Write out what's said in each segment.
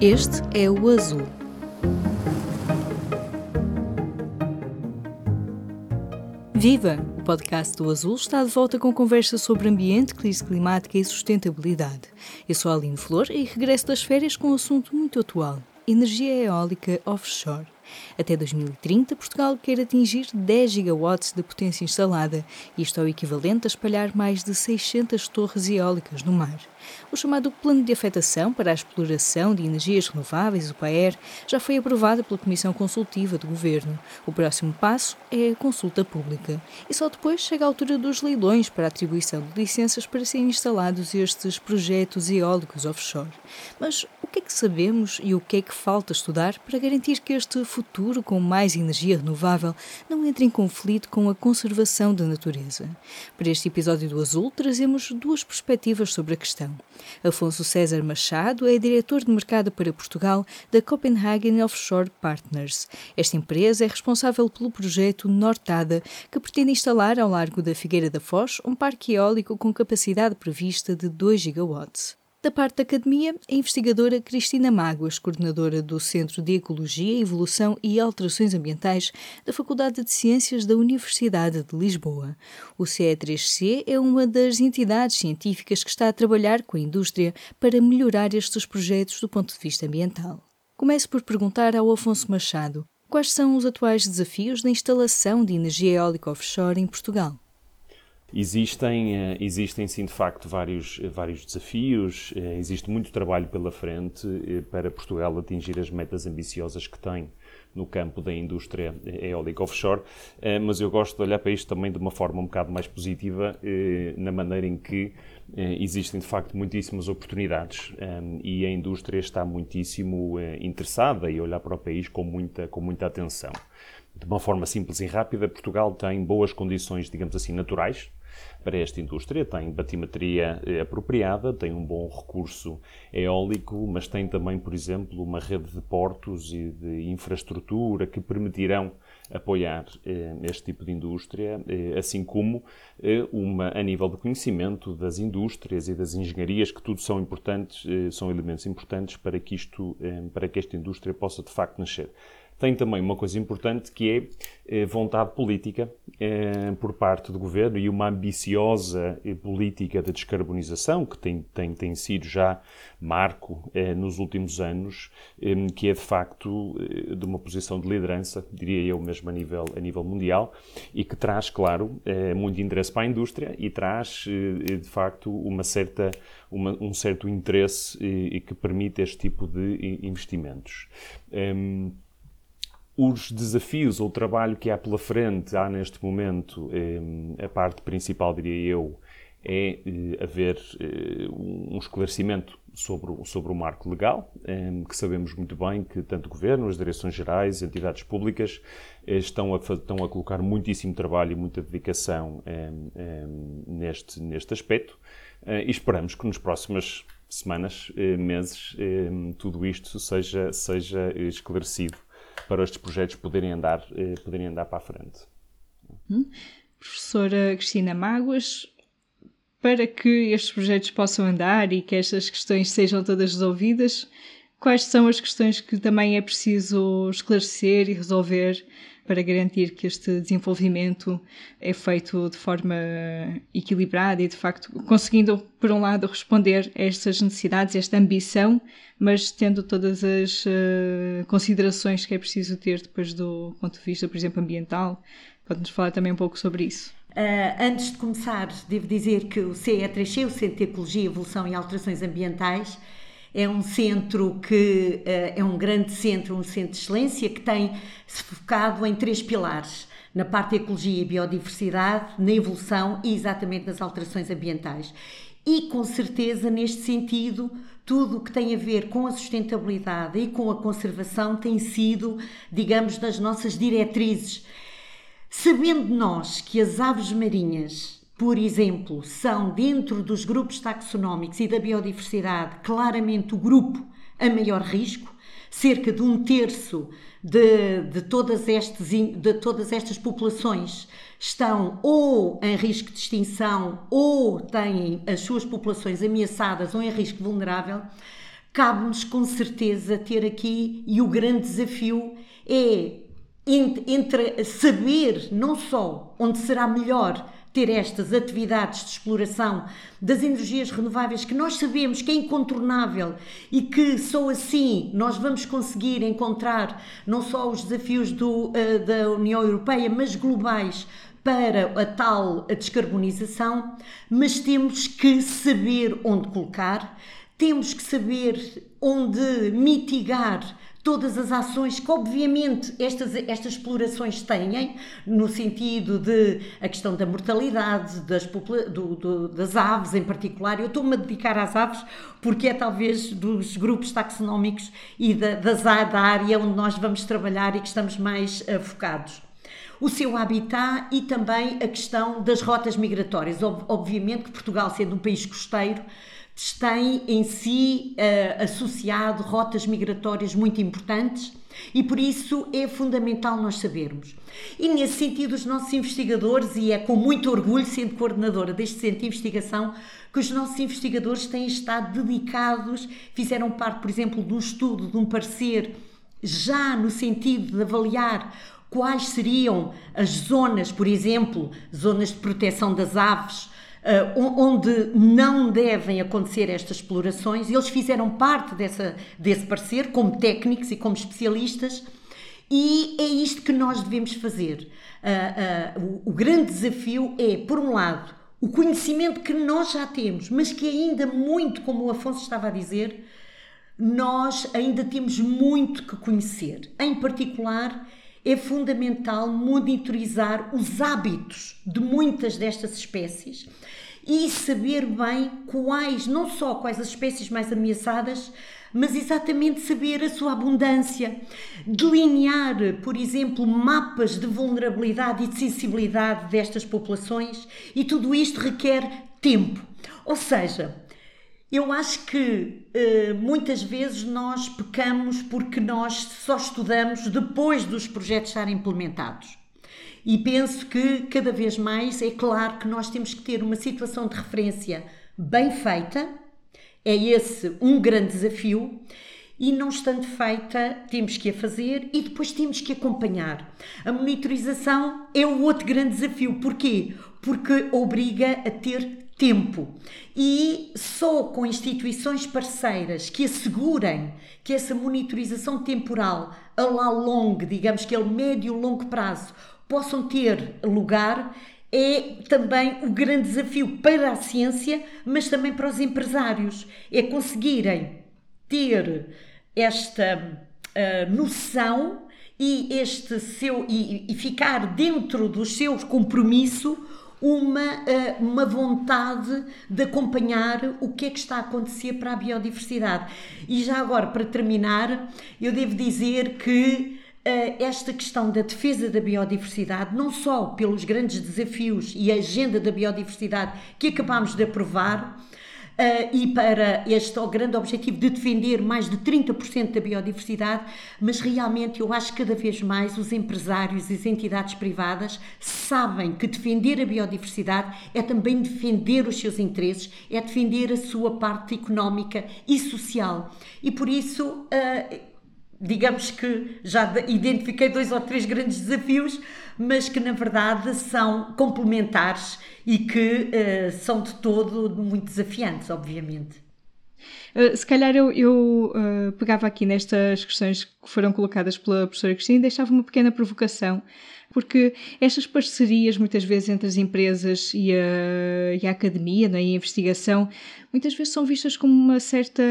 Este é o Azul. Viva! O podcast do Azul está de volta com conversa sobre ambiente, crise climática e sustentabilidade. Eu sou a Aline Flor e regresso das férias com um assunto muito atual: energia eólica offshore. Até 2030, Portugal quer atingir 10 gigawatts de potência instalada, isto é o equivalente a espalhar mais de 600 torres eólicas no mar. O chamado Plano de Afetação para a Exploração de Energias Renováveis, o PAER, já foi aprovado pela Comissão Consultiva do Governo. O próximo passo é a consulta pública. E só depois chega a altura dos leilões para a atribuição de licenças para serem instalados estes projetos eólicos offshore. Mas o que é que sabemos e o que é que falta estudar para garantir que este futuro com mais energia renovável não entre em conflito com a conservação da natureza? Para este episódio do Azul, trazemos duas perspectivas sobre a questão. Afonso César Machado é diretor de mercado para Portugal da Copenhagen Offshore Partners. Esta empresa é responsável pelo projeto Nortada, que pretende instalar ao largo da Figueira da Foz um parque eólico com capacidade prevista de 2 gigawatts. Da parte da academia, a investigadora Cristina Máguas, coordenadora do Centro de Ecologia, Evolução e Alterações Ambientais da Faculdade de Ciências da Universidade de Lisboa. O CE3C é uma das entidades científicas que está a trabalhar com a indústria para melhorar estes projetos do ponto de vista ambiental. Começo por perguntar ao Afonso Machado quais são os atuais desafios da instalação de energia eólica offshore em Portugal. Existem, eh, existem sim, de facto, vários, vários desafios, eh, existe muito trabalho pela frente eh, para Portugal atingir as metas ambiciosas que tem no campo da indústria eólica offshore, mas eu gosto de olhar para isto também de uma forma um bocado mais positiva, na maneira em que existem de facto muitíssimas oportunidades. E a indústria está muitíssimo interessada e olhar para o país com muita, com muita atenção. De uma forma simples e rápida, Portugal tem boas condições, digamos assim, naturais para esta indústria. Tem batimetria eh, apropriada, tem um bom recurso eólico, mas tem também, por exemplo, uma rede de portos e de infraestrutura que permitirão apoiar eh, este tipo de indústria, eh, assim como uma a nível de conhecimento das indústrias e das engenharias, que tudo são importantes, são elementos importantes para que isto, para que esta indústria possa de facto nascer tem também uma coisa importante que é eh, vontade política eh, por parte do governo e uma ambiciosa eh, política de descarbonização que tem, tem, tem sido já marco nos últimos anos, que é de facto de uma posição de liderança, diria eu mesmo a nível, a nível mundial, e que traz, claro, muito interesse para a indústria e traz de facto uma certa, uma, um certo interesse que permite este tipo de investimentos. Ehm, os desafios ou o trabalho que há pela frente, há neste momento, eh, a parte principal, diria eu, é eh, haver eh, um esclarecimento sobre, sobre o marco legal, que sabemos muito bem que tanto o Governo, as direções gerais, entidades públicas estão a, estão a colocar muitíssimo trabalho e muita dedicação neste, neste aspecto e esperamos que nas próximas semanas, meses, tudo isto seja, seja esclarecido para estes projetos poderem andar, eh, poderem andar para a frente. Hum. Professora Cristina Máguas, para que estes projetos possam andar e que estas questões sejam todas resolvidas, quais são as questões que também é preciso esclarecer e resolver para garantir que este desenvolvimento é feito de forma equilibrada e, de facto, conseguindo, por um lado, responder a estas necessidades, esta ambição, mas tendo todas as uh, considerações que é preciso ter depois do ponto de vista, por exemplo, ambiental. Pode-nos falar também um pouco sobre isso. Uh, antes de começar, devo dizer que o CE3C, o Centro de Ecologia, Evolução e Alterações Ambientais, é um centro que uh, é um grande centro, um centro de excelência que tem se focado em três pilares. Na parte da ecologia e biodiversidade, na evolução e exatamente nas alterações ambientais. E com certeza, neste sentido, tudo o que tem a ver com a sustentabilidade e com a conservação tem sido, digamos, das nossas diretrizes. Sabendo nós que as aves marinhas por exemplo, são dentro dos grupos taxonómicos e da biodiversidade claramente o grupo a maior risco, cerca de um terço de, de, todas, estes, de todas estas populações estão ou em risco de extinção ou têm as suas populações ameaçadas ou em risco vulnerável. cabe-nos com certeza ter aqui, e o grande desafio é entre saber não só onde será melhor ter estas atividades de exploração das energias renováveis que nós sabemos que é incontornável e que só assim nós vamos conseguir encontrar não só os desafios do, uh, da União Europeia, mas globais para a tal descarbonização, mas temos que saber onde colocar, temos que saber onde mitigar todas as ações que, obviamente, estas, estas explorações têm, no sentido de a questão da mortalidade das, do, do, das aves em particular. Eu estou-me a dedicar às aves porque é talvez dos grupos taxonómicos e da, das, da área onde nós vamos trabalhar e que estamos mais uh, focados o seu habitat e também a questão das rotas migratórias. Obviamente que Portugal, sendo um país costeiro, tem em si uh, associado rotas migratórias muito importantes e por isso é fundamental nós sabermos. E nesse sentido, os nossos investigadores, e é com muito orgulho, sendo coordenadora deste centro de investigação, que os nossos investigadores têm estado dedicados, fizeram parte, por exemplo, de um estudo, de um parecer, já no sentido de avaliar quais seriam as zonas, por exemplo, zonas de proteção das aves onde não devem acontecer estas explorações. Eles fizeram parte dessa, desse parecer como técnicos e como especialistas. E é isto que nós devemos fazer. Uh, uh, o, o grande desafio é, por um lado, o conhecimento que nós já temos, mas que ainda muito, como o Afonso estava a dizer, nós ainda temos muito que conhecer. Em particular, é fundamental monitorizar os hábitos de muitas destas espécies e saber bem quais, não só quais as espécies mais ameaçadas, mas exatamente saber a sua abundância, delinear, por exemplo, mapas de vulnerabilidade e de sensibilidade destas populações, e tudo isto requer tempo. Ou seja, eu acho que uh, muitas vezes nós pecamos porque nós só estudamos depois dos projetos estarem implementados. E penso que cada vez mais é claro que nós temos que ter uma situação de referência bem feita, é esse um grande desafio, e não estando feita, temos que a fazer e depois temos que acompanhar. A monitorização é o outro grande desafio. Porquê? Porque obriga a ter tempo. E só com instituições parceiras que assegurem que essa monitorização temporal a lá longo, digamos que é o médio longo prazo, possam ter lugar, é também o grande desafio para a ciência, mas também para os empresários. É conseguirem ter esta uh, noção e este seu e, e ficar dentro do seu compromisso uma, eh, uma vontade de acompanhar o que é que está a acontecer para a biodiversidade. E já agora, para terminar, eu devo dizer que eh, esta questão da defesa da biodiversidade, não só pelos grandes desafios e a agenda da biodiversidade que acabamos de aprovar, e para este grande objetivo de defender mais de 30% da biodiversidade, mas realmente eu acho que cada vez mais os empresários e as entidades privadas sabem que defender a biodiversidade é também defender os seus interesses, é defender a sua parte económica e social. E por isso. Uh, digamos que já identifiquei dois ou três grandes desafios, mas que na verdade são complementares e que uh, são de todo muito desafiantes, obviamente. Uh, se calhar eu, eu uh, pegava aqui nestas questões que foram colocadas pela professora Cristina e deixava uma pequena provocação porque estas parcerias, muitas vezes, entre as empresas e a, e a academia, é? e a investigação, muitas vezes são vistas como uma certa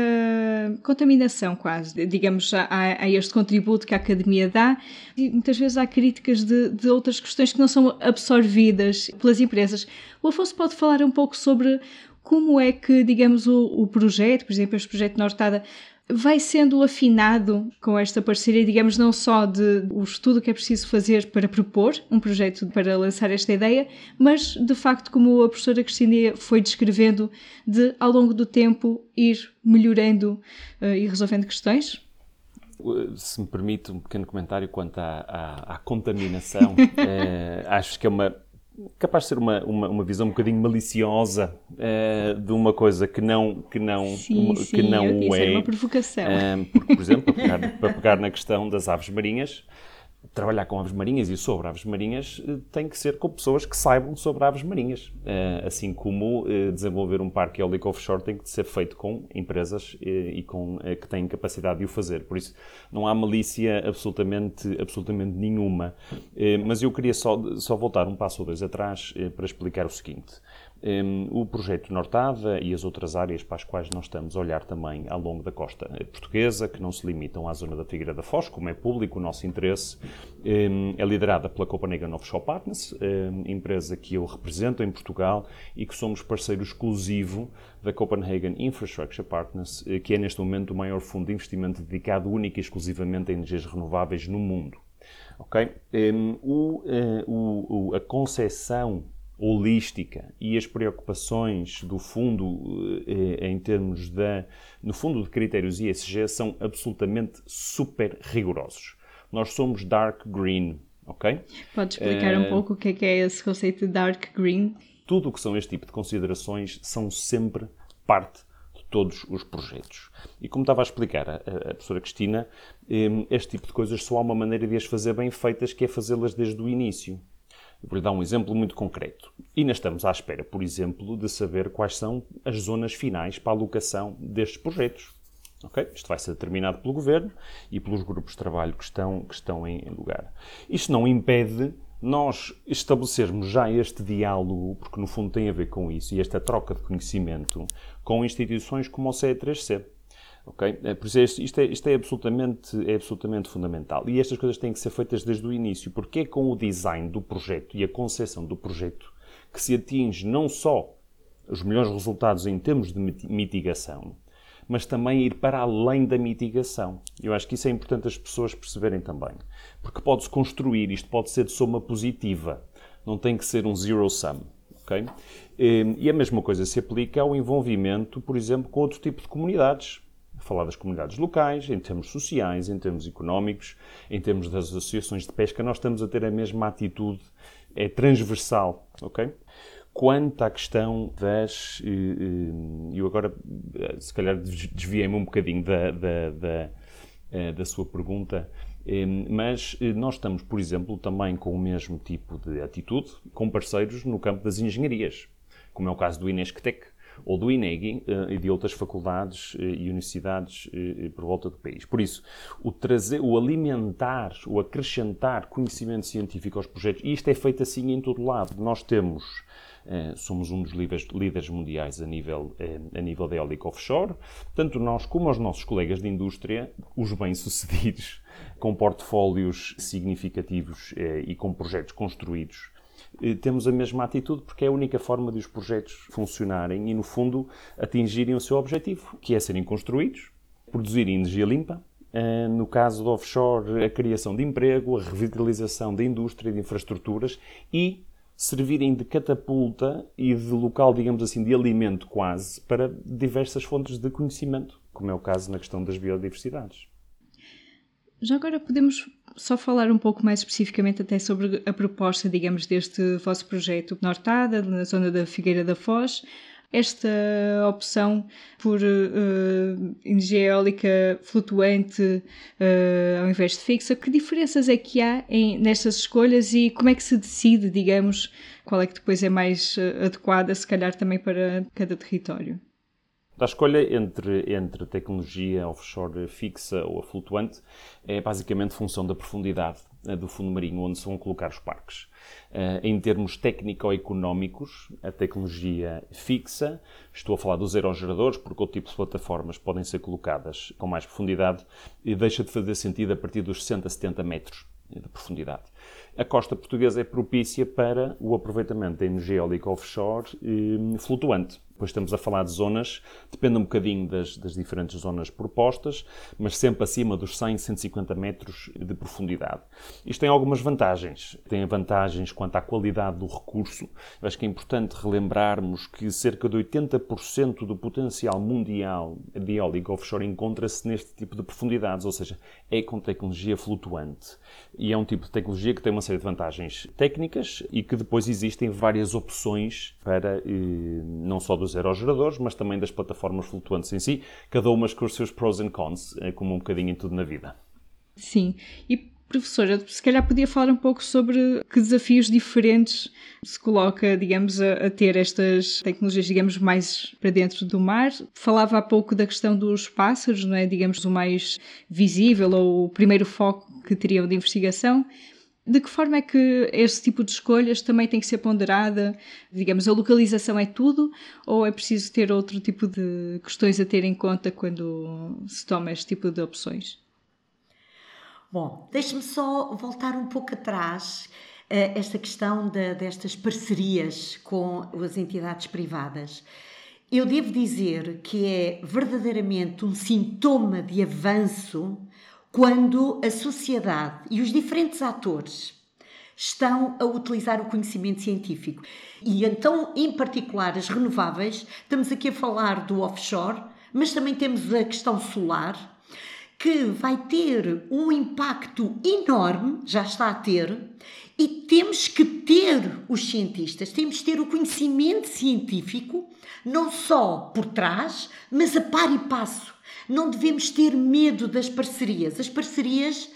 contaminação, quase, digamos, a, a este contributo que a academia dá. E muitas vezes há críticas de, de outras questões que não são absorvidas pelas empresas. O Afonso pode falar um pouco sobre como é que, digamos, o, o projeto, por exemplo, este projeto Nortada, vai sendo afinado com esta parceria, digamos, não só de o estudo que é preciso fazer para propor um projeto para lançar esta ideia, mas de facto, como a professora Cristina foi descrevendo, de ao longo do tempo ir melhorando uh, e resolvendo questões? Se me permite um pequeno comentário quanto à, à, à contaminação, eh, acho que é uma capaz de ser uma, uma, uma visão um bocadinho maliciosa uh, de uma coisa que não, que não, sim, uma, sim, que não eu é. uma provocação. Uh, porque, por exemplo, para pegar, para pegar na questão das aves marinhas, trabalhar com aves marinhas e sobre aves marinhas eh, tem que ser com pessoas que saibam sobre aves marinhas. Eh, assim como eh, desenvolver um parque eólico offshore tem que ser feito com empresas e com, que têm capacidade de o fazer. Por isso, não há malícia absolutamente, absolutamente nenhuma. Mas eu queria só, só voltar um passo ou dois atrás para explicar o seguinte. Um, o projeto Nortada e as outras áreas para as quais nós estamos a olhar também ao longo da costa portuguesa, que não se limitam à zona da Figueira da Foz, como é público o nosso interesse, um, é liderada pela Copenhagen Offshore Partners, um, empresa que eu represento em Portugal e que somos parceiro exclusivo da Copenhagen Infrastructure Partners, eh, que é neste momento o maior fundo de investimento dedicado única e exclusivamente a energias renováveis no mundo. Ok? O, eh, o, a concepção holística e as preocupações do fundo eh, em termos da no fundo de critérios ESG são absolutamente super rigorosos. Nós somos dark green, ok? Pode explicar um eh, pouco o que é, que é esse conceito de dark green? Tudo o que são este tipo de considerações são sempre parte de todos os projetos. E como estava a explicar a, a professora Cristina, eh, este tipo de coisas só há uma maneira de as fazer bem feitas, que é fazê-las desde o início. Vou-lhe dar um exemplo muito concreto. E ainda estamos à espera, por exemplo, de saber quais são as zonas finais para a alocação destes projetos. Okay? Isto vai ser determinado pelo Governo e pelos grupos de trabalho que estão, que estão em lugar. Isto não impede nós estabelecermos já este diálogo, porque no fundo tem a ver com isso, e esta troca de conhecimento com instituições como o CE3C. É, por isso, isto, é, isto é, absolutamente, é absolutamente fundamental. E estas coisas têm que ser feitas desde o início, porque é com o design do projeto e a concepção do projeto que se atinge não só os melhores resultados em termos de mitigação, mas também ir para além da mitigação. Eu acho que isso é importante as pessoas perceberem também. Porque pode-se construir, isto pode ser de soma positiva, não tem que ser um zero sum. Okay? E a mesma coisa se aplica ao envolvimento, por exemplo, com outro tipo de comunidades falar das comunidades locais, em termos sociais, em termos económicos, em termos das associações de pesca, nós estamos a ter a mesma atitude, é transversal, ok? Quanto à questão das. Eh, eh, eu agora, eh, se calhar, desviei-me um bocadinho da, da, da, da sua pergunta, mas nós estamos, por exemplo, também com o mesmo tipo de atitude com parceiros no campo das engenharias, como é o caso do Inesctec, ou do INEGI eh, e de outras faculdades eh, e universidades eh, por volta do país. Por isso, o, trazer, o alimentar, o acrescentar conhecimento científico aos projetos, e isto é feito assim em todo lado. Nós temos somos um dos líderes, mundiais a nível, a nível da eólica offshore. Tanto nós como os nossos colegas de indústria, os bem-sucedidos, com portfólios significativos e com projetos construídos temos a mesma atitude porque é a única forma de os projetos funcionarem e, no fundo, atingirem o seu objetivo, que é serem construídos, produzirem energia limpa, eh, no caso do offshore, a criação de emprego, a revitalização da indústria e de infraestruturas e servirem de catapulta e de local, digamos assim, de alimento quase para diversas fontes de conhecimento, como é o caso na questão das biodiversidades. Já agora podemos só falar um pouco mais especificamente até sobre a proposta, digamos, deste vosso projeto Nortada, na zona da Figueira da Foz. Esta opção por uh, energia eólica flutuante uh, ao invés de fixa, que diferenças é que há em, nestas escolhas e como é que se decide, digamos, qual é que depois é mais uh, adequada, se calhar também para cada território? A escolha entre, entre tecnologia offshore fixa ou a flutuante é basicamente função da profundidade eh, do fundo marinho onde se vão colocar os parques. Uh, em termos técnico-económicos, a tecnologia fixa, estou a falar dos aerogeradores, porque outro tipo de plataformas podem ser colocadas com mais profundidade, e deixa de fazer sentido a partir dos 60, 70 metros de profundidade. A costa portuguesa é propícia para o aproveitamento da energia eólica offshore eh, flutuante. Depois estamos a falar de zonas, depende um bocadinho das, das, diferentes zonas propostas, mas sempre acima dos 100, 150 metros de profundidade. Isto tem algumas vantagens. Tem vantagens quanto à qualidade do recurso. Eu acho que é importante relembrarmos que cerca de 80% do potencial mundial de eólica offshore encontra-se neste tipo de profundidades, ou seja, é com tecnologia flutuante. E é um tipo de tecnologia que tem uma série de vantagens técnicas e que depois existem várias opções para eh, não só dos aerogeradores, mas também das plataformas flutuantes em si, cada uma com os seus pros and cons, eh, como um bocadinho em tudo na vida. Sim, e Professora, se calhar podia falar um pouco sobre que desafios diferentes se coloca, digamos, a, a, ter estas tecnologias, digamos, mais para dentro do mar. Falava há pouco da questão dos pássaros, não é? Digamos, o mais visível ou o primeiro foco que teriam de investigação. De que forma é que esse tipo de escolhas também tem que ser ponderada? Digamos, a localização é tudo ou é preciso ter outro tipo de questões a ter em conta quando se toma este tipo de opções? Bom, deixe-me só voltar um pouco atrás uh, esta questão de, destas parcerias com as entidades privadas. Eu devo dizer que é verdadeiramente um sintoma de avanço quando a sociedade e os diferentes atores estão a utilizar o conhecimento científico. E então, em particular, as renováveis, estamos aqui a falar do offshore, mas também temos a questão solar, que vai ter um impacto enorme, já está a ter, e temos que ter os cientistas, temos que ter o conhecimento científico, não só por trás, mas a par e passo. Não devemos ter medo das parcerias. As parcerias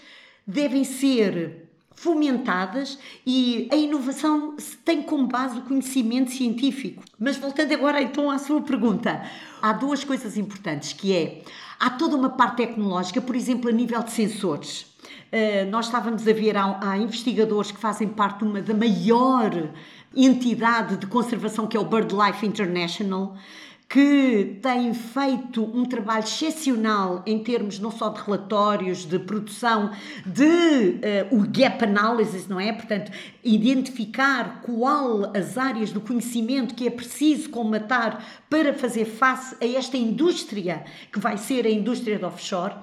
devem ser fomentadas e a inovação tem como base o conhecimento científico. Mas voltando agora então à sua pergunta, há duas coisas importantes que é Há toda uma parte tecnológica, por exemplo, a nível de sensores. Uh, nós estávamos a ver, há, há, investigadores que fazem parte de uma, da maior entidade de conservação que é o BirdLife International, que tem feito um trabalho excepcional em termos não só de relatórios, de produção, de uh, o gap analysis, não é? Portanto, identificar qual as áreas do conhecimento que é preciso comatar para fazer face a esta indústria que vai ser a indústria do offshore.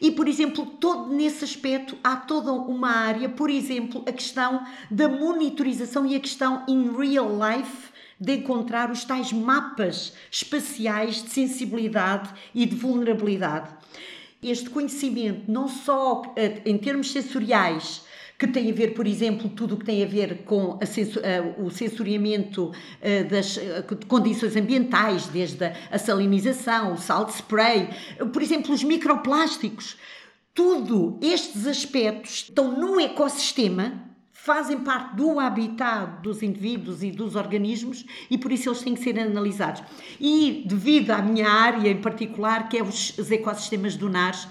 E, por exemplo, todo nesse aspecto há toda uma área, por exemplo, a questão da monitorização e a questão in real life de encontrar os tais mapas espaciais de sensibilidade e de vulnerabilidade. Este conhecimento, não só eh, em termos sensoriais, que tem a ver, por exemplo, tudo o que tem a ver com sensor, uh, o sensoriamento uh, das condições ambientais, desde a salinização, o salt spray, por exemplo, os microplásticos. Tudo estes aspectos estão no ecossistema fazem parte do habitat dos indivíduos e dos organismos e por isso eles têm que ser analisados. E devido à minha área em particular, que é os, os ecossistemas dunares,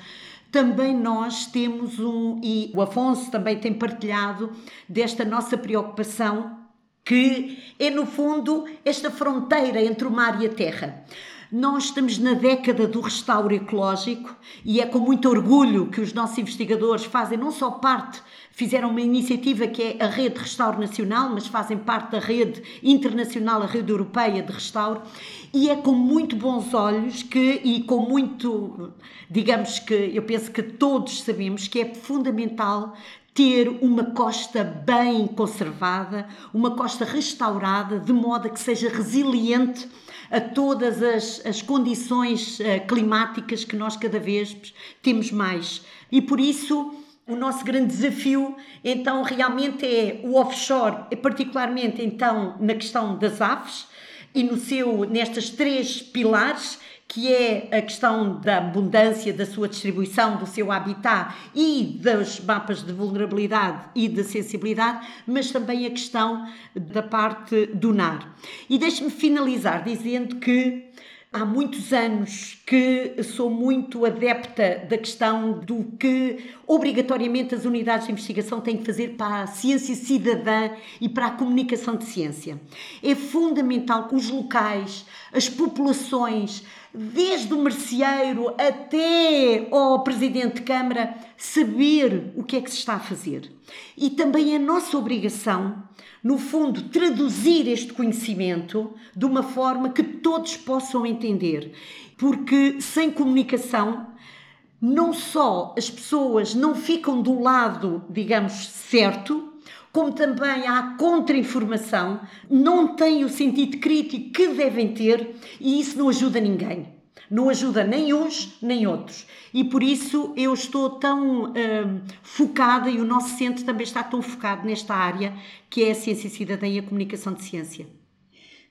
também nós temos um, e o Afonso também tem partilhado desta nossa preocupação, que é no fundo esta fronteira entre o mar e a terra. Nós estamos na década do restauro ecológico e é com muito orgulho que os nossos investigadores fazem não só parte fizeram uma iniciativa que é a Rede Restauro Nacional, mas fazem parte da rede internacional, a rede europeia de restauro, e é com muito bons olhos que, e com muito, digamos que eu penso que todos sabemos que é fundamental ter uma costa bem conservada, uma costa restaurada, de modo a que seja resiliente a todas as, as condições uh, climáticas que nós cada vez temos mais. E por isso o nosso grande desafio, então, realmente é o offshore, particularmente então na questão das aves e no seu nestas três pilares, que é a questão da abundância, da sua distribuição, do seu habitat e dos mapas de vulnerabilidade e de sensibilidade, mas também a questão da parte do NAR. E deixe-me finalizar dizendo que há muitos anos que sou muito adepta da questão do que obrigatoriamente as unidades de investigação têm que fazer para a ciência cidadã e para a comunicação de ciência. É fundamental que os locais, as populações, desde o merceeiro até ao presidente de Câmara, saber o que é que se está a fazer. E também é nossa obrigação no fundo, traduzir este conhecimento de uma forma que todos possam entender. Porque sem comunicação, não só as pessoas não ficam do lado, digamos, certo, como também há contra-informação, não têm o sentido crítico que devem ter e isso não ajuda ninguém. Não ajuda nem uns nem outros. E por isso eu estou tão hum, focada e o nosso centro também está tão focado nesta área que é a ciência cidadania e a comunicação de ciência.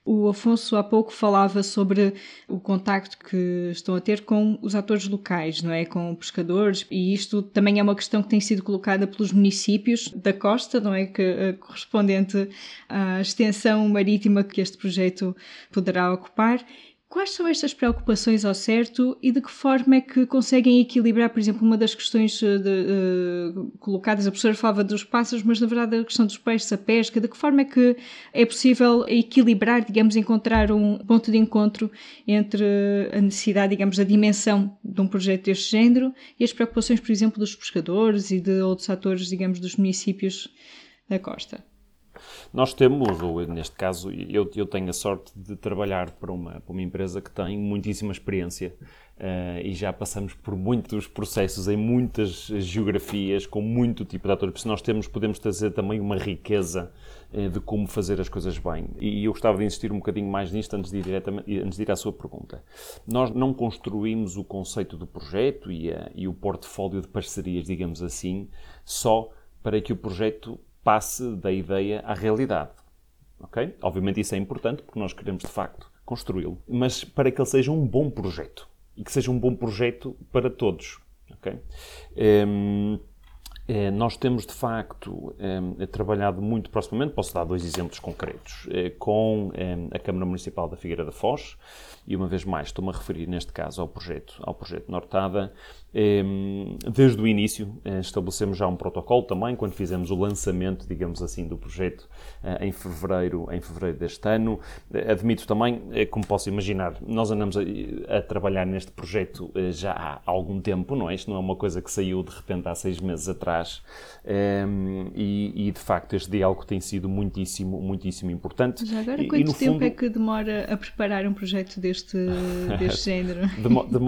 O Afonso há pouco falava sobre o contacto que estão a ter com os atores locais, não é? Com pescadores, e isto também é uma questão que tem sido colocada pelos municípios da costa, não é? Que eh, correspondente à extensão marítima que este projeto poderá ocupar. Quais são estas preocupações ao certo e de que forma é que conseguem equilibrar, por exemplo, uma das questões eh, de, uh, colocadas, a professora falava dos pássaros, mas na verdade a questão dos peixes, a pesca, de que forma é que é possível equilibrar, digamos, encontrar um ponto de encontro entre a necessidade, digamos, da dimensão de um projeto deste género e as preocupações, por exemplo, dos pescadores e de outros atores, digamos, dos municípios da costa? Nós temos, ou neste caso, eu, eu tenho a sorte de trabalhar para uma, para uma empresa que tem muitíssima experiência uh, e já passamos por muitos processos em muitas geografias, com muito tipo de atores. Nós temos, podemos trazer também uma riqueza uh, de como fazer as coisas bem. E eu gostava de insistir um bocadinho mais nisto antes de, ir antes de ir à sua pergunta. Nós não construímos o conceito do projeto e, a, e o portfólio de parcerias, digamos assim, só para que o projeto passe da ideia à realidade. Ok? Obviamente isso é importante porque nós queremos de facto construí-lo, mas para que ele seja um bom projeto e que seja um bom projeto para todos. Ok? Um, é, nós temos, de facto, é, trabalhado muito proximamente, posso dar dois exemplos concretos, é, com a Câmara Municipal da Figueira da Foz, e uma vez mais estou-me a referir neste caso ao projeto, ao projeto Nortada, Ehm, desde o início eh, estabelecemos já um protocolo também, quando fizemos o lançamento, digamos assim, do projeto eh, em fevereiro, em fevereiro deste ano. Eh, admito também, como posso imaginar, nós andamos a, a, trabalhar neste projeto já há algum tempo, não é? Isto não é uma coisa que saiu de repente há seis meses atrás ehm, e, e de facto este diálogo tem sido muitíssimo, muitíssimo importante. Já agora, quanto e, tempo fundo... é que demora a preparar um projeto deste, deste género?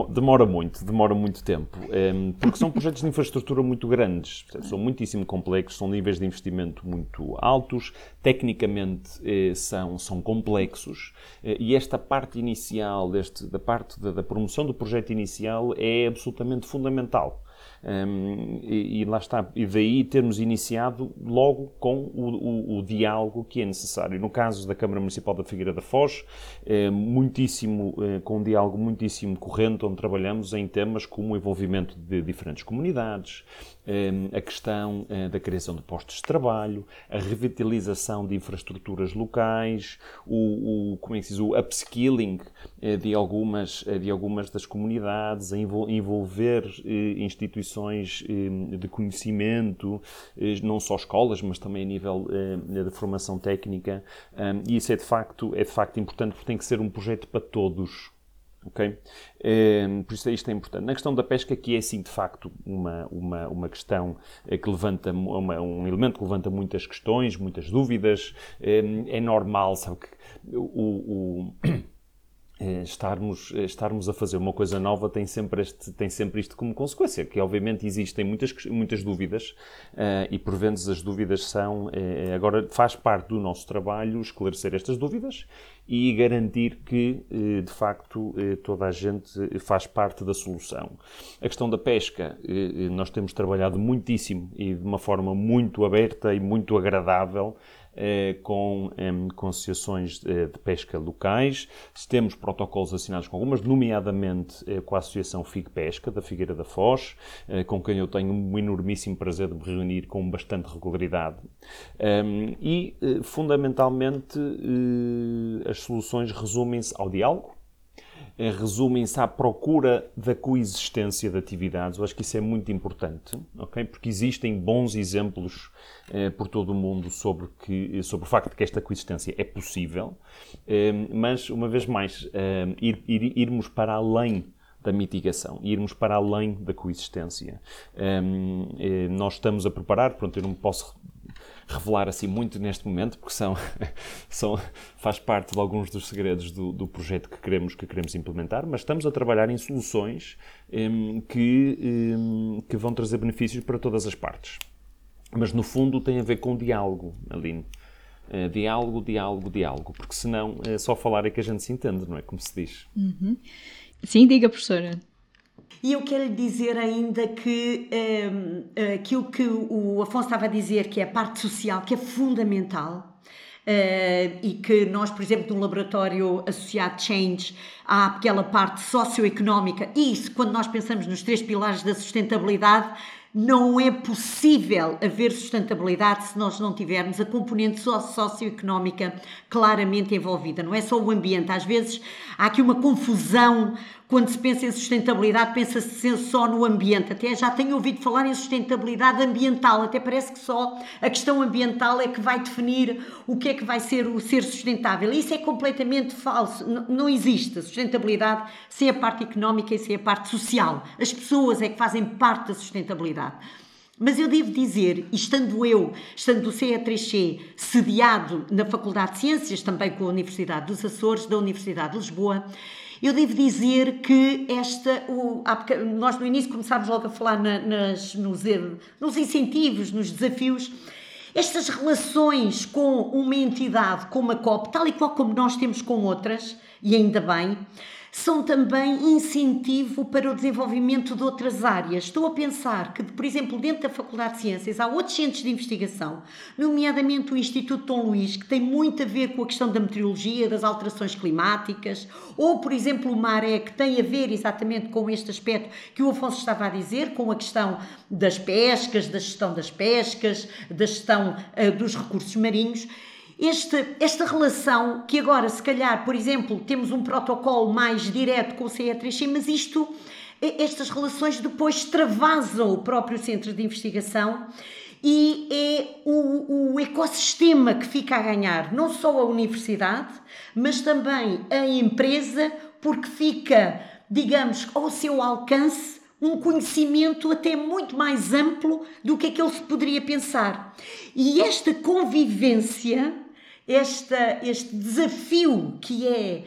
Demora muito, demora muito tempo tempo, ehm, porque são projetos de infraestrutura muito grandes, são muitíssimo complexos, são níveis de investimento muito altos, tecnicamente eh, são, são complexos, eh, e esta parte inicial, deste, da parte da, da promoção do projeto inicial, é absolutamente fundamental. Um, e, e, lá está, e daí termos iniciado logo com o, o, o, diálogo que é necessário. No caso da Câmara Municipal da Figueira da Foz, é, muitíssimo, é, com um diálogo muitíssimo corrente, onde trabalhamos em temas como o envolvimento de diferentes comunidades, a questão eh, da criação de postos de trabalho, a revitalização de infraestruturas locais, o, o como é que se diz, o upskilling eh, de algumas, eh, de algumas das comunidades, a envolver instituições de conhecimento, não só escolas, mas também a nível de formação técnica. E isso é de facto, é de facto importante porque tem que ser um projeto para todos Ok? Ehm, por isso isto é importante. Na questão da pesca, que é sim de facto uma, uma, uma questão eh, que levanta, uma, um elemento que levanta muitas questões, muitas dúvidas. Ehm, é normal, sabe que o, o estarmos, eh, estarmos a fazer uma coisa nova tem sempre, este, tem sempre isto como consequência, que obviamente existem muitas, muitas dúvidas uh, e por vezes as dúvidas são, uh, agora faz parte do nosso trabalho esclarecer estas dúvidas e garantir que, uh, de facto, toda a gente faz parte da solução. A questão da pesca, nós temos trabalhado muitíssimo e de uma forma muito aberta e muito agradável eh, com com associações de, de, pesca locais. Temos protocolos assinados com algumas, nomeadamente eh, com a Associação FIG Pesca, da Figueira da Foz, eh, com quem eu tenho um enormíssimo prazer de me reunir com bastante regularidade. e, fundamentalmente, as soluções resumem-se ao diálogo, eh, resumem-se à procura da coexistência de atividades. Eu acho que isso é muito importante, ok? Porque existem bons exemplos eh, por todo o mundo sobre, que, sobre o facto de que esta coexistência é possível, eh, mas, uma vez mais, eh, ir, ir, irmos para além da mitigação, irmos para além da coexistência. Um, eh, nós estamos a preparar, pronto, eu não posso revelar assim muito neste momento, porque são, são, faz parte de alguns dos segredos do, do projeto que queremos, que queremos implementar, mas estamos a trabalhar em soluções um, que, um, que vão trazer benefícios para todas as partes. Mas no fundo tem a ver com diálogo, Aline. Uh, diálogo, diálogo, diálogo, porque senão uh, só falar é que a gente se entende, não é? Como se diz. Uhum. Sim, diga, professora. E eu quero lhe dizer ainda que um, ehm, aquilo que o Afonso estava a dizer, que é a parte social, que é fundamental, Uh, e que nós, por exemplo, no laboratório associado Change, há aquela parte socioeconómica, e isso, quando nós pensamos nos três pilares da sustentabilidade, não é possível haver sustentabilidade se nós não tivermos a componente socioeconómica claramente envolvida. Não é só o ambiente. Às vezes há aqui uma confusão quando se pensa em sustentabilidade, pensa-se só no ambiente. Até já tenho ouvido falar em sustentabilidade ambiental, até parece que só a questão ambiental é que vai definir o que é que vai ser o ser sustentável. Isso é completamente falso. Não existe sustentabilidade sem a parte económica e sem a parte social. As pessoas é que fazem parte da sustentabilidade. Mas eu devo dizer, estando eu, estando do CE3C, sediado na Faculdade de Ciências, também com a Universidade dos Açores, da Universidade de Lisboa, eu devo dizer que esta, o, nós no início começámos logo a falar na, nas, nos, nos incentivos, nos desafios, estas relações com uma entidade como a COP, tal e qual como nós temos com outras, e ainda bem, são também incentivo para o desenvolvimento de outras áreas. Estou a pensar que, por exemplo, dentro da Faculdade de Ciências há outros centros de investigação, nomeadamente o Instituto Dom Luís, que tem muito a ver com a questão da meteorologia, das alterações climáticas, ou, por exemplo, o Maré, que tem a ver exatamente com este aspecto que o Afonso estava a dizer, com a questão das pescas, da gestão das pescas, da gestão uh, dos recursos marinhos esta, esta relação, que agora, se calhar, por exemplo, temos um protocolo mais direto com o CE3C, mas isto, estas relações depois extravasam o próprio centro de investigação e é o, o ecossistema que fica a ganhar, não só a universidade, mas também a empresa, porque fica, digamos, ao seu alcance um conhecimento até muito mais amplo do que aquele se poderia pensar. E esta convivência esta, este desafio que é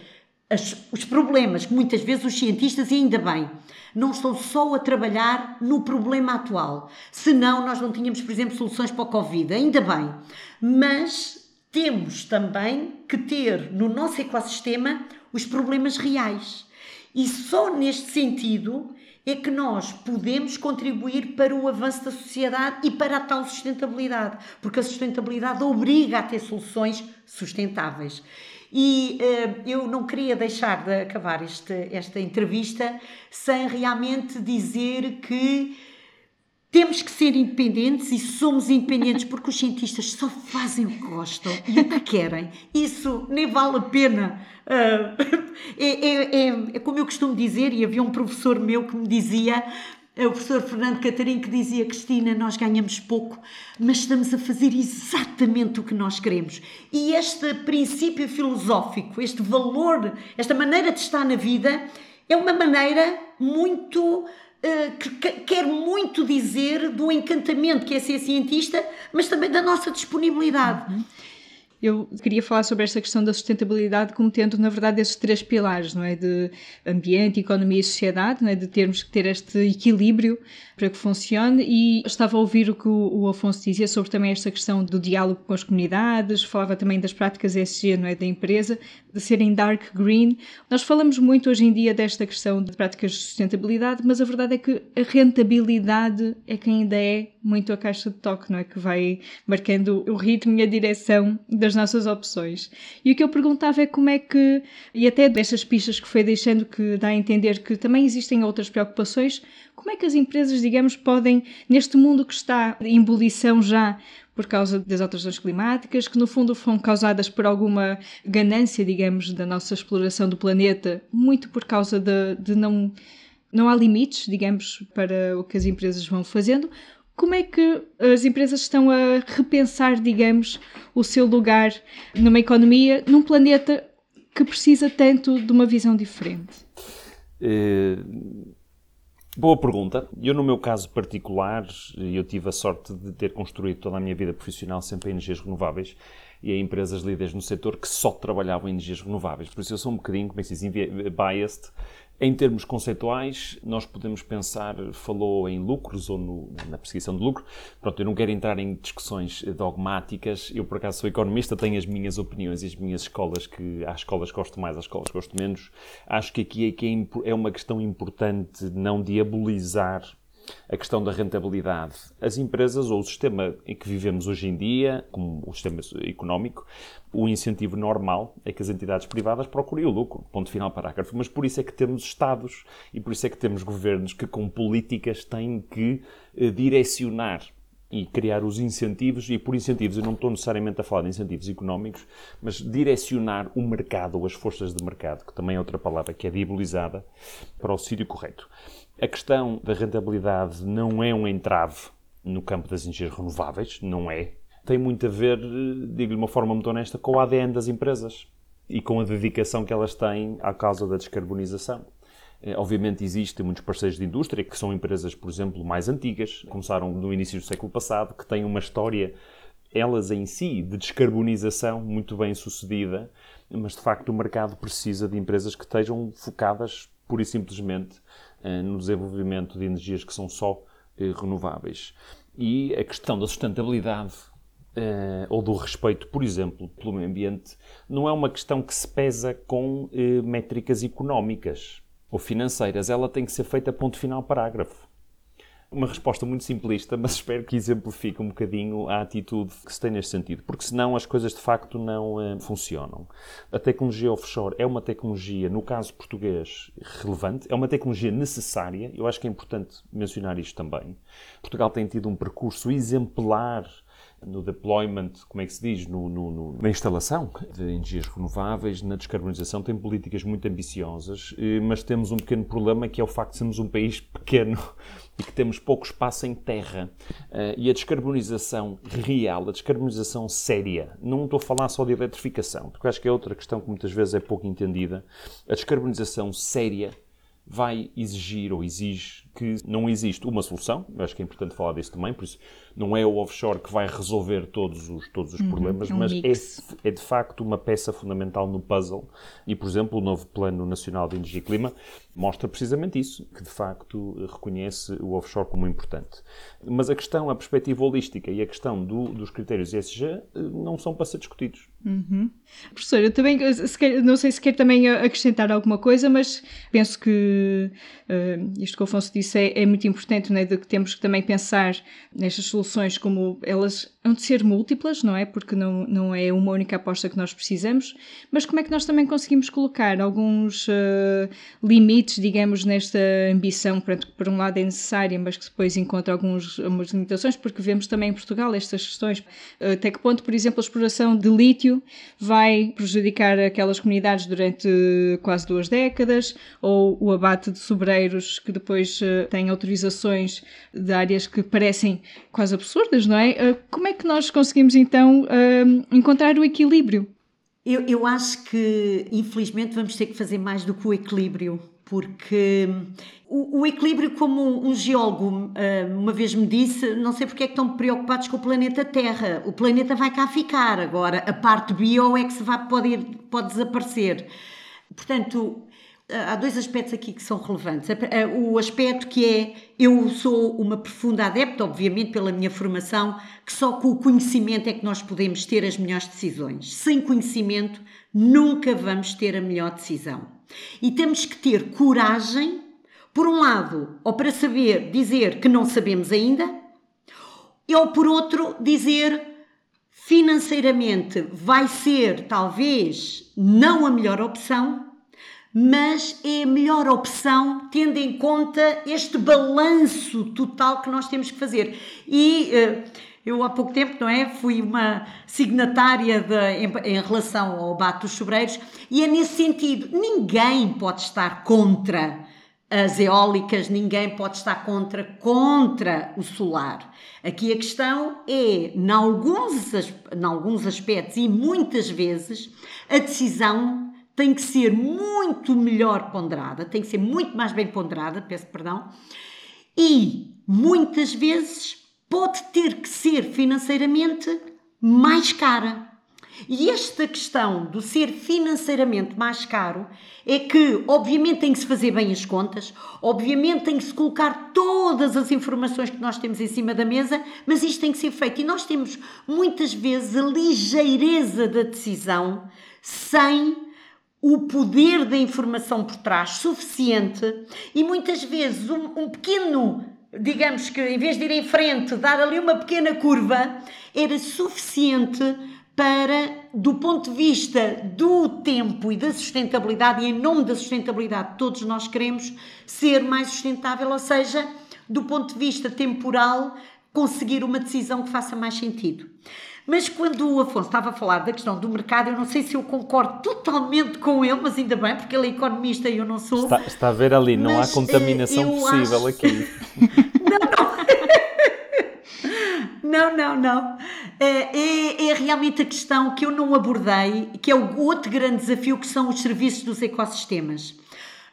as, os problemas que muitas vezes os cientistas, e ainda bem, não estão só a trabalhar no problema atual. Senão, nós não tínhamos, por exemplo, soluções para o Covid, ainda bem. Mas temos também que ter no nosso ecossistema os problemas reais. E só neste sentido é que nós podemos contribuir para o avanço da sociedade e para a tal sustentabilidade, porque a sustentabilidade obriga a ter soluções sustentáveis. E uh, eu não queria deixar de acabar este, esta entrevista sem realmente dizer que temos que ser independentes e somos independentes porque os cientistas só fazem o que gostam e o que querem. Isso nem vale a pena. Uh, é, é, é, é, como eu costumo dizer, e havia um professor meu que me dizia, é o professor Fernando Catarino, que dizia: Cristina, nós ganhamos pouco, mas estamos a fazer exatamente o que nós queremos. E este princípio filosófico, este valor, esta maneira de estar na vida, é uma maneira muito que quer muito dizer do encantamento que é ser cientista, mas também da nossa disponibilidade. Uhum. Eu queria falar sobre esta questão da sustentabilidade como tendo, na verdade, esses três pilares, não é? De ambiente, economia e sociedade, não é? De termos que ter este equilíbrio para que funcione e estava a ouvir o que o Afonso dizia sobre também esta questão do diálogo com as comunidades, falava também das práticas ESG, não é? Da empresa, de serem dark green. Nós falamos muito hoje em dia desta questão de práticas de sustentabilidade, mas a verdade é que a rentabilidade é quem ainda é muito a caixa de toque, não é? Que vai marcando o ritmo e a direção das nossas opções. E o que eu perguntava é como é que, e até destas pistas que foi deixando que dá a entender que também existem outras preocupações, como é que as empresas, digamos, podem, neste mundo que está em ebulição já por causa das alterações climáticas, que no fundo foram causadas por alguma ganância, digamos, da nossa exploração do planeta, muito por causa de, de não não há limites, digamos, para o que as empresas vão fazendo. Como é que as empresas estão a repensar, digamos, o seu lugar numa economia, num planeta que precisa tanto de uma visão diferente? É, boa pergunta. Eu, no meu caso particular, eu tive a sorte de ter construído toda a minha vida profissional sempre em energias renováveis e em empresas líderes no setor que só trabalhavam em energias renováveis. Por isso eu sou um bocadinho, como é que se diz, biased Em termos conceituais, nós podemos pensar, falou em lucros ou no, na perseguição de lucro. Pronto, eu não quero entrar em discussões dogmáticas. Eu, por acaso, sou economista, tenho as minhas opiniões e as minhas escolas, que há escolas que gosto mais, há escolas que gosto menos. Acho que aqui é, é uma questão importante não diabolizar a questão da rentabilidade. As empresas ou o sistema em que vivemos hoje em dia, como o sistema económico, o incentivo normal é que as entidades privadas procurem o lucro. Ponto final, parágrafo. Mas por isso é que temos Estados e por isso é que temos governos que, com políticas, têm que eh, direcionar e criar os incentivos, e por incentivos eu não estou necessariamente a falar de incentivos económicos, mas direcionar o mercado ou as forças de mercado, que também é outra palavra que é diabolizada, para o sítio correto. A questão da rentabilidade não é um entrave no campo das energias renováveis, não é. Tem muito a ver, digo-lhe de uma forma muito honesta, com o ADN das empresas e com a dedicação que elas têm à causa da descarbonização. Eh, obviamente existem muitos parceiros de indústria que são empresas, por exemplo, mais antigas, começaram no início do século passado, que têm uma história, elas em si, de descarbonização muito bem sucedida, mas de facto o mercado precisa de empresas que estejam focadas pura e simplesmente eh, no desenvolvimento de energias que são só eh, renováveis. E a questão da sustentabilidade ou do respeito, por exemplo, pelo meio ambiente, não é uma questão que se pesa com métricas económicas ou financeiras. Ela tem que ser feita ponto final parágrafo. Uma resposta muito simplista, mas espero que exemplifique um bocadinho a atitude que se tem neste sentido, porque senão as coisas de facto não uh, funcionam. A tecnologia offshore é uma tecnologia, no caso português, relevante, é uma tecnologia necessária, eu acho que é importante mencionar isto também. Portugal tem tido um percurso exemplar no deployment, como é que se diz, no, no, no, na instalação de energias renováveis, na descarbonização, tem políticas muito ambiciosas, eh, mas temos um pequeno problema que é o facto de sermos um país pequeno e que temos pouco espaço em terra. Uh, e a descarbonização real, a descarbonização séria, não estou a falar só de eletrificação, porque acho que é outra questão que muitas vezes é pouco entendida. A descarbonização séria vai exigir ou exige que não existe uma solução, acho que é importante falar disso também, por isso não é o offshore que vai resolver todos os, todos os uhum, problemas, é um mas é, é, de facto uma peça fundamental no puzzle. E, por exemplo, o novo Plano Nacional de Energia e Clima mostra precisamente isso, que de facto reconhece o offshore como importante. Mas a questão, a perspectiva holística e a questão do, dos critérios ESG eh, não são para ser discutidos. Uhum. Professor, eu também, se não sei se quer também acrescentar alguma coisa, mas penso que uh, isto que o Afonso disse é, é muito importante, né, de que temos que também pensar nestas soluções como elas hão de ser múltiplas, não é? Porque não, não é uma única aposta que nós precisamos, mas como é que nós também conseguimos colocar alguns uh, limites, digamos, nesta ambição, que por um lado é necessária, mas que depois encontra alguns, algumas limitações, porque vemos também em Portugal estas questões. Até que ponto, por exemplo, a exploração de lítio vai prejudicar aquelas comunidades durante quase duas décadas, ou o abate de sobreiros que depois uh, têm autorizações de áreas que parecem quase absurdas, não é? Uh, como é que nós conseguimos então uh, encontrar o equilíbrio? Eu, eu acho que, infelizmente, vamos ter que fazer mais do que o equilíbrio, porque o, o, equilíbrio, como um geólogo uma vez me disse, não sei porque é que estão preocupados com o planeta Terra. O planeta vai cá ficar, agora a parte bio é que se vai, pode, ir, pode desaparecer. Portanto, há dois aspectos aqui que são relevantes. O aspecto que é, eu sou uma profunda adepta, obviamente pela minha formação, que só com o conhecimento é que nós podemos ter as melhores decisões. Sem conhecimento, nunca vamos ter a melhor decisão. E temos que ter coragem, por um lado, ou para saber dizer que não sabemos ainda, ou por outro, dizer financeiramente vai ser talvez não a melhor opção, mas é a melhor opção tendo em conta este balanço total que nós temos que fazer. E uh, eu há pouco tempo, não é, fui uma signatária de, em, em, relação ao bate dos sobreiros e é nesse sentido, ninguém pode estar contra as eólicas, ninguém pode estar contra contra o solar. Aqui a questão é, em alguns, em alguns aspectos e muitas vezes, a decisão tem que ser muito melhor ponderada, tem que ser muito mais bem ponderada, peço perdão, e muitas vezes pode ter que ser financeiramente mais cara. E esta questão do ser financeiramente mais caro é que, obviamente, tem que se fazer bem as contas, obviamente, tem que se colocar todas as informações que nós temos em cima da mesa, mas isto tem que ser feito. E nós temos muitas vezes a ligeireza da decisão sem o poder da informação por trás suficiente e muitas vezes um, um pequeno digamos que em vez de ir em frente, dar ali uma pequena curva, era suficiente para, do ponto de vista do tempo e da sustentabilidade, e em nome da sustentabilidade, todos nós queremos ser mais sustentável, ou seja, do ponto de vista temporal, conseguir uma decisão que faça mais sentido. Mas quando o Afonso estava a falar da questão do mercado, eu não sei se eu concordo totalmente com ele, mas ainda bem, porque ele é economista e eu não sou. Está, está a ver ali, não mas, há contaminação uh, possível acho... aqui. não, não. Não, não, não. É, é, é, realmente a questão que eu não abordei, que é o outro grande desafio, que são os serviços dos ecossistemas.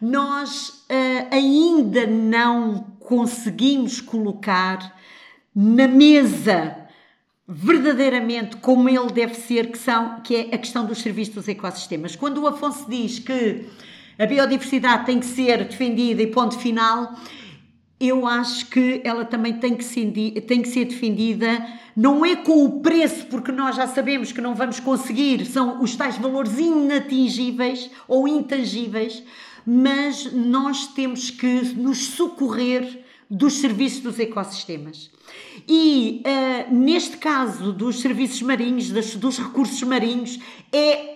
Nós uh, ainda não conseguimos colocar na mesa verdadeiramente como ele deve ser, que, são, que é a questão dos serviços dos ecossistemas. Quando o Afonso diz que a biodiversidade tem que ser defendida e ponto final, eu acho que ela também tem que, ser, tem que ser defendida, não é com o preço, porque nós já sabemos que não vamos conseguir, são os tais valores inatingíveis ou intangíveis, mas nós temos que nos socorrer dos serviços dos ecossistemas. E uh, neste caso dos serviços marinhos, dos, dos recursos marinhos, é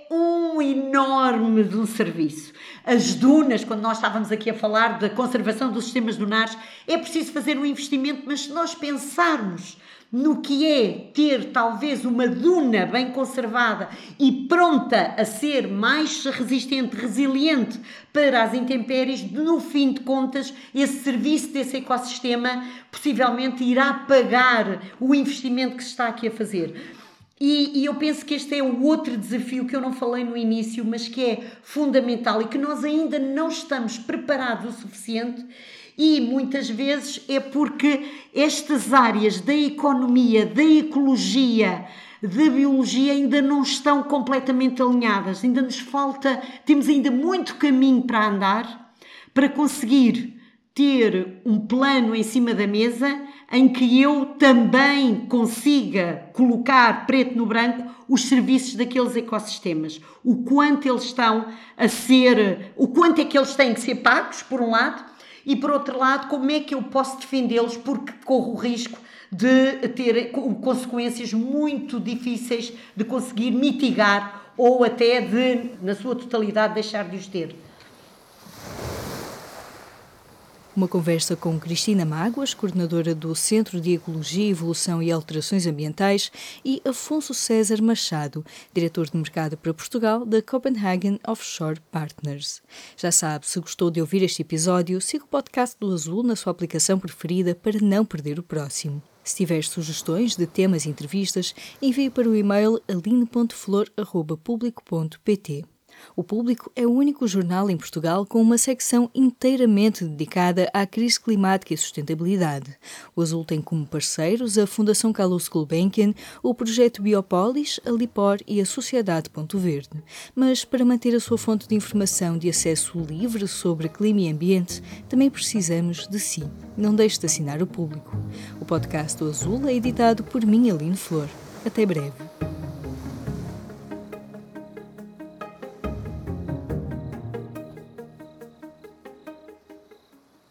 um enorme um serviço. As dunas, quando nós estávamos aqui a falar da conservação dos sistemas dunares, é preciso fazer um investimento, mas se nós pensarmos no que é ter talvez uma duna bem conservada e pronta a ser mais resistente, resiliente para as intempéries, no fim de contas, esse serviço desse ecossistema possivelmente irá pagar o investimento que se está aqui a fazer. E, e, eu penso que este é o outro desafio que eu não falei no início, mas que é fundamental e que nós ainda não estamos preparados o suficiente e muitas vezes é porque estas áreas da economia, da ecologia, da biologia ainda não estão completamente alinhadas. Ainda nos falta, temos ainda muito caminho para andar para conseguir ter um plano em cima da mesa em que eu também consiga colocar preto no branco os serviços daqueles ecossistemas, o quanto eles estão a ser, o quanto é que eles têm que ser pagos, por um lado, e por outro lado, como é que eu posso defendê-los porque corro o risco de ter consequências muito difíceis de conseguir mitigar ou até de, na sua totalidade, deixar de os ter. Uma conversa com Cristina Máguas, coordenadora do Centro de Ecologia, Evolução e Alterações Ambientais, e Afonso César Machado, diretor de mercado para Portugal da Copenhagen Offshore Partners. Já sabe, se gostou de ouvir este episódio, siga o podcast do Azul na sua aplicação preferida para não perder o próximo. Se tiver sugestões de temas e entrevistas, envie para o e-mail aline.flor.público.pt. O Público é o único jornal em Portugal com uma secção inteiramente dedicada à crise climática e sustentabilidade. O Azul tem como parceiros a Fundação Carlos Gulbenkian, o projeto Biopolis, a Lipor e a Sociedade Ponto Verde. Mas para manter a sua fonte de informação de acesso livre sobre clima e ambiente, também precisamos de si. Não deixe de assinar o Público. O podcast do Azul é editado por mim, Aline Flor. Até breve.